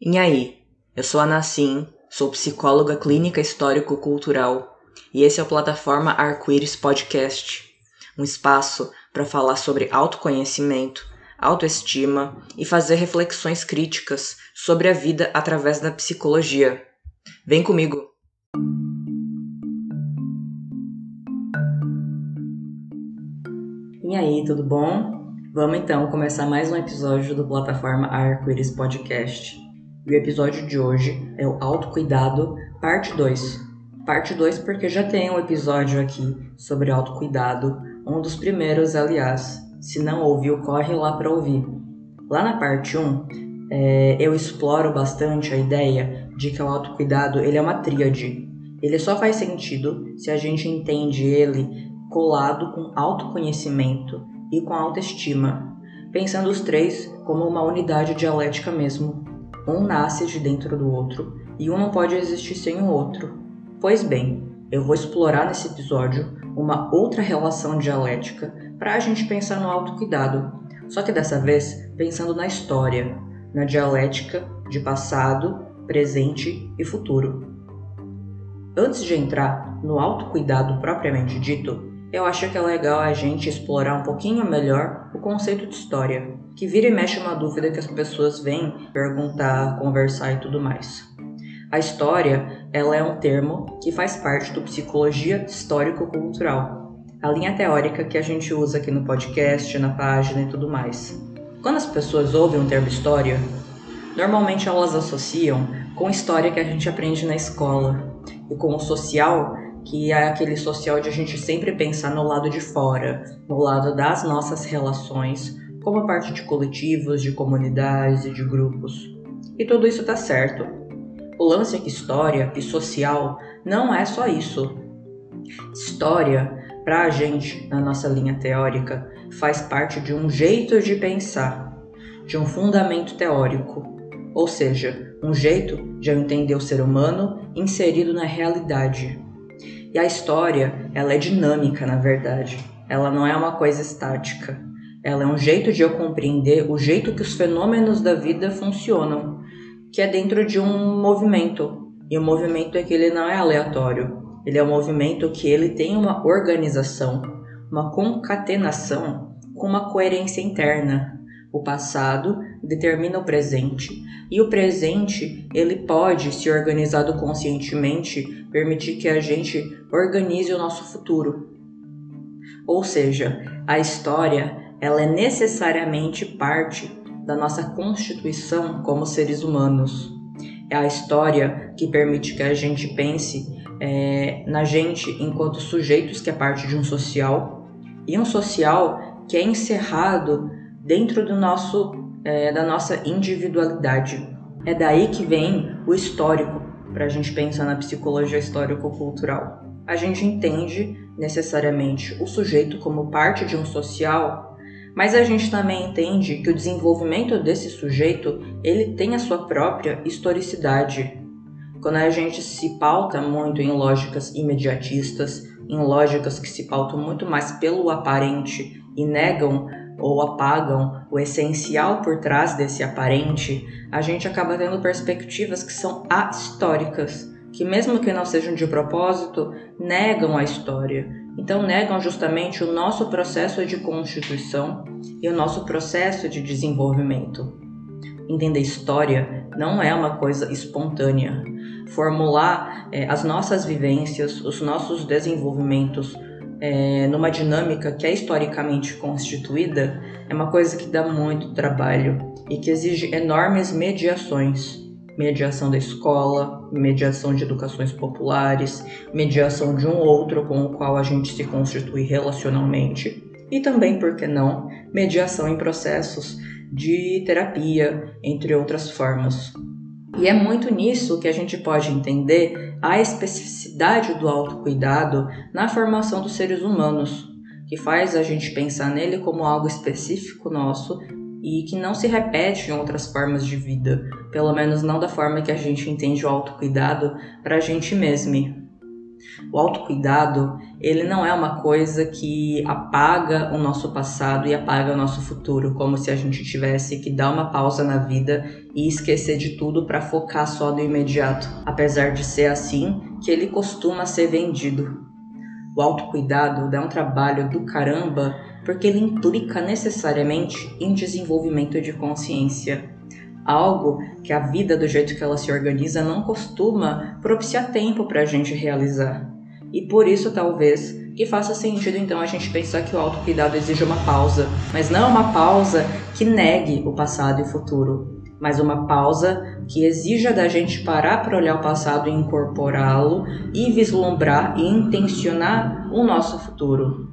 E aí, eu sou a Nassim, sou psicóloga clínica histórico-cultural e esse é o Plataforma Arco-Íris Podcast, um espaço para falar sobre autoconhecimento, autoestima e fazer reflexões críticas sobre a vida através da psicologia. Vem comigo! E aí, tudo bom? Vamos então começar mais um episódio do Plataforma Arco-Íris Podcast. E o episódio de hoje é o autocuidado, parte 2. Parte 2 porque já tem um episódio aqui sobre autocuidado, um dos primeiros, aliás. Se não ouviu, corre lá para ouvir. Lá na parte 1, um, é, eu exploro bastante a ideia de que o autocuidado ele é uma tríade. Ele só faz sentido se a gente entende ele colado com autoconhecimento e com autoestima, pensando os três como uma unidade dialética mesmo, um nasce de dentro do outro e um não pode existir sem o outro. Pois bem, eu vou explorar nesse episódio uma outra relação dialética para a gente pensar no autocuidado, só que dessa vez pensando na história, na dialética de passado, presente e futuro. Antes de entrar no autocuidado propriamente dito, eu acho que é legal a gente explorar um pouquinho melhor o conceito de história, que vira e mexe uma dúvida que as pessoas vêm perguntar, conversar e tudo mais. A história, ela é um termo que faz parte do psicologia histórico-cultural, a linha teórica que a gente usa aqui no podcast, na página e tudo mais. Quando as pessoas ouvem o termo história, normalmente elas associam com história que a gente aprende na escola e com o social que é aquele social de a gente sempre pensar no lado de fora, no lado das nossas relações, como parte de coletivos, de comunidades e de grupos. E tudo isso tá certo. O lance é que história e social não é só isso. História, para a gente, na nossa linha teórica, faz parte de um jeito de pensar, de um fundamento teórico, ou seja, um jeito de eu entender o ser humano inserido na realidade. E a história, ela é dinâmica, na verdade. Ela não é uma coisa estática. Ela é um jeito de eu compreender o jeito que os fenômenos da vida funcionam, que é dentro de um movimento. E o movimento é que ele não é aleatório. Ele é um movimento que ele tem uma organização, uma concatenação com uma coerência interna. O passado determina o presente e o presente ele pode, se organizado conscientemente, permitir que a gente organize o nosso futuro. Ou seja, a história ela é necessariamente parte da nossa constituição como seres humanos. É a história que permite que a gente pense é, na gente enquanto sujeitos que é parte de um social e um social que é encerrado dentro do nosso, é, da nossa individualidade. É daí que vem o histórico, para a gente pensar na psicologia histórico-cultural. A gente entende necessariamente o sujeito como parte de um social, mas a gente também entende que o desenvolvimento desse sujeito ele tem a sua própria historicidade. Quando a gente se pauta muito em lógicas imediatistas, em lógicas que se pautam muito mais pelo aparente e negam ou apagam o essencial por trás desse aparente, a gente acaba tendo perspectivas que são ahistóricas, que mesmo que não sejam de propósito, negam a história. Então negam justamente o nosso processo de constituição e o nosso processo de desenvolvimento. Entender história não é uma coisa espontânea. Formular é, as nossas vivências, os nossos desenvolvimentos, é, numa dinâmica que é historicamente constituída é uma coisa que dá muito trabalho e que exige enormes mediações. Mediação da escola, mediação de educações populares, mediação de um outro com o qual a gente se constitui relacionalmente e também, por que não, mediação em processos de terapia, entre outras formas. E é muito nisso que a gente pode entender a especificidade do autocuidado na formação dos seres humanos, que faz a gente pensar nele como algo específico nosso e que não se repete em outras formas de vida, pelo menos não da forma que a gente entende o autocuidado para a gente mesmo. O autocuidado, ele não é uma coisa que apaga o nosso passado e apaga o nosso futuro, como se a gente tivesse que dar uma pausa na vida e esquecer de tudo para focar só no imediato, apesar de ser assim que ele costuma ser vendido. O autocuidado dá um trabalho do caramba porque ele implica necessariamente em desenvolvimento de consciência algo que a vida do jeito que ela se organiza não costuma propiciar tempo para a gente realizar. E por isso talvez que faça sentido então a gente pensar que o autocuidado exige uma pausa, mas não uma pausa que negue o passado e o futuro, mas uma pausa que exija da gente parar para olhar o passado e incorporá-lo e vislumbrar e intencionar o nosso futuro.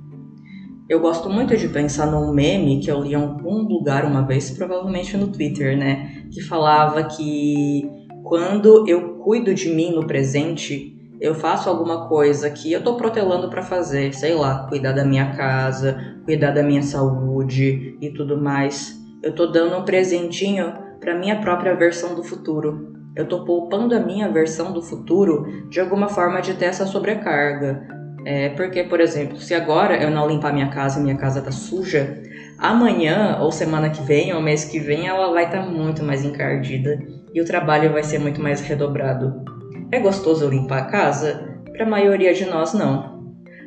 Eu gosto muito de pensar num meme que eu li em algum lugar uma vez, provavelmente no Twitter, né? Que falava que quando eu cuido de mim no presente, eu faço alguma coisa que eu tô protelando para fazer, sei lá, cuidar da minha casa, cuidar da minha saúde e tudo mais. Eu tô dando um presentinho para minha própria versão do futuro. Eu tô poupando a minha versão do futuro de alguma forma de ter essa sobrecarga, é porque, por exemplo, se agora eu não limpar minha casa e minha casa tá suja, amanhã ou semana que vem ou mês que vem ela vai estar tá muito mais encardida e o trabalho vai ser muito mais redobrado. É gostoso limpar a casa? Para a maioria de nós não.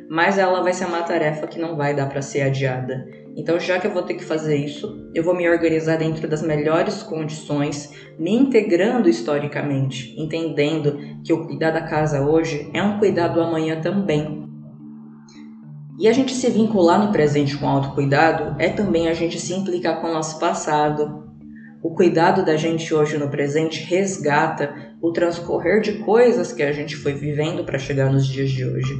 Mas ela vai ser uma tarefa que não vai dar para ser adiada. Então, já que eu vou ter que fazer isso, eu vou me organizar dentro das melhores condições, me integrando historicamente, entendendo que o cuidar da casa hoje é um cuidado do amanhã também. E a gente se vincular no presente com autocuidado é também a gente se implicar com o nosso passado. O cuidado da gente hoje no presente resgata o transcorrer de coisas que a gente foi vivendo para chegar nos dias de hoje.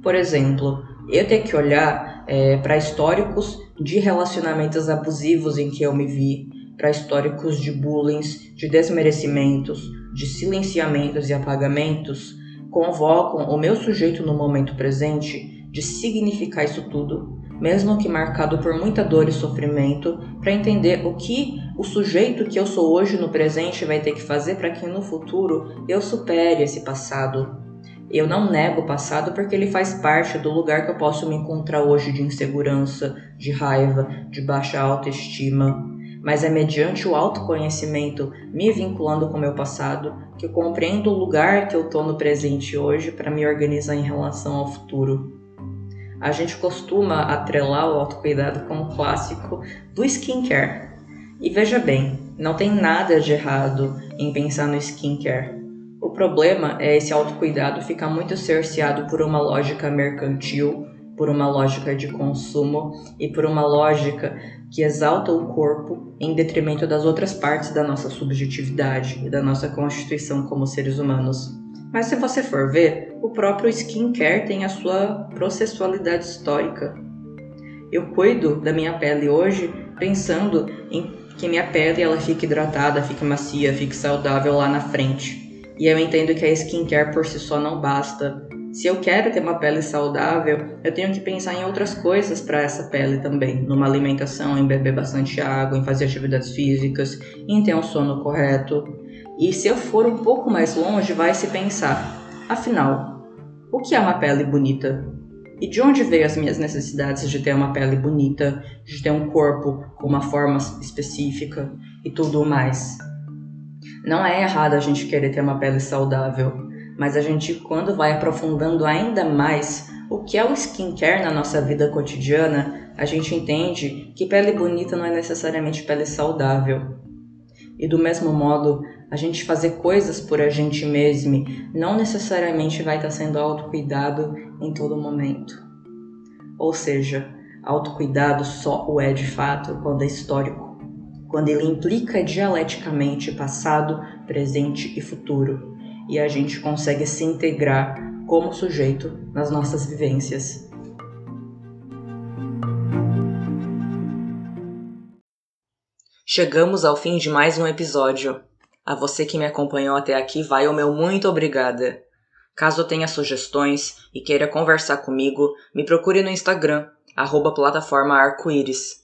Por exemplo, eu tenho que olhar é, para históricos de relacionamentos abusivos em que eu me vi, para históricos de bullying, de desmerecimentos, de silenciamentos e apagamentos, convocam o meu sujeito no momento presente de significar isso tudo, mesmo que marcado por muita dor e sofrimento, para entender o que o sujeito que eu sou hoje no presente vai ter que fazer para que no futuro eu supere esse passado. Eu não nego o passado porque ele faz parte do lugar que eu posso me encontrar hoje de insegurança, de raiva, de baixa autoestima. Mas é mediante o autoconhecimento, me vinculando com o meu passado, que eu compreendo o lugar que eu estou no presente hoje para me organizar em relação ao futuro a gente costuma atrelar o autocuidado com o clássico do skincare. E veja bem, não tem nada de errado em pensar no skincare. O problema é esse autocuidado ficar muito cerceado por uma lógica mercantil, por uma lógica de consumo e por uma lógica que exalta o corpo em detrimento das outras partes da nossa subjetividade e da nossa constituição como seres humanos. Mas se você for ver, o próprio skincare tem a sua processualidade histórica. Eu cuido da minha pele hoje pensando em que minha pele ela fique hidratada, fique macia, fique saudável lá na frente. E eu entendo que a skincare por si só não basta. Se eu quero ter uma pele saudável, eu tenho que pensar em outras coisas para essa pele também, numa alimentação, em beber bastante água, em fazer atividades físicas, em ter um sono correto. E se eu for um pouco mais longe, vai se pensar: afinal, o que é uma pele bonita? E de onde veio as minhas necessidades de ter uma pele bonita, de ter um corpo com uma forma específica e tudo mais? Não é errado a gente querer ter uma pele saudável, mas a gente, quando vai aprofundando ainda mais o que é o skincare na nossa vida cotidiana, a gente entende que pele bonita não é necessariamente pele saudável. E do mesmo modo, a gente fazer coisas por a gente mesmo não necessariamente vai estar sendo autocuidado em todo momento. Ou seja, autocuidado só o é de fato quando é histórico, quando ele implica dialeticamente passado, presente e futuro, e a gente consegue se integrar como sujeito nas nossas vivências. Chegamos ao fim de mais um episódio. A você que me acompanhou até aqui, vai o meu muito obrigada. Caso tenha sugestões e queira conversar comigo, me procure no Instagram, arroba plataforma arco-íris.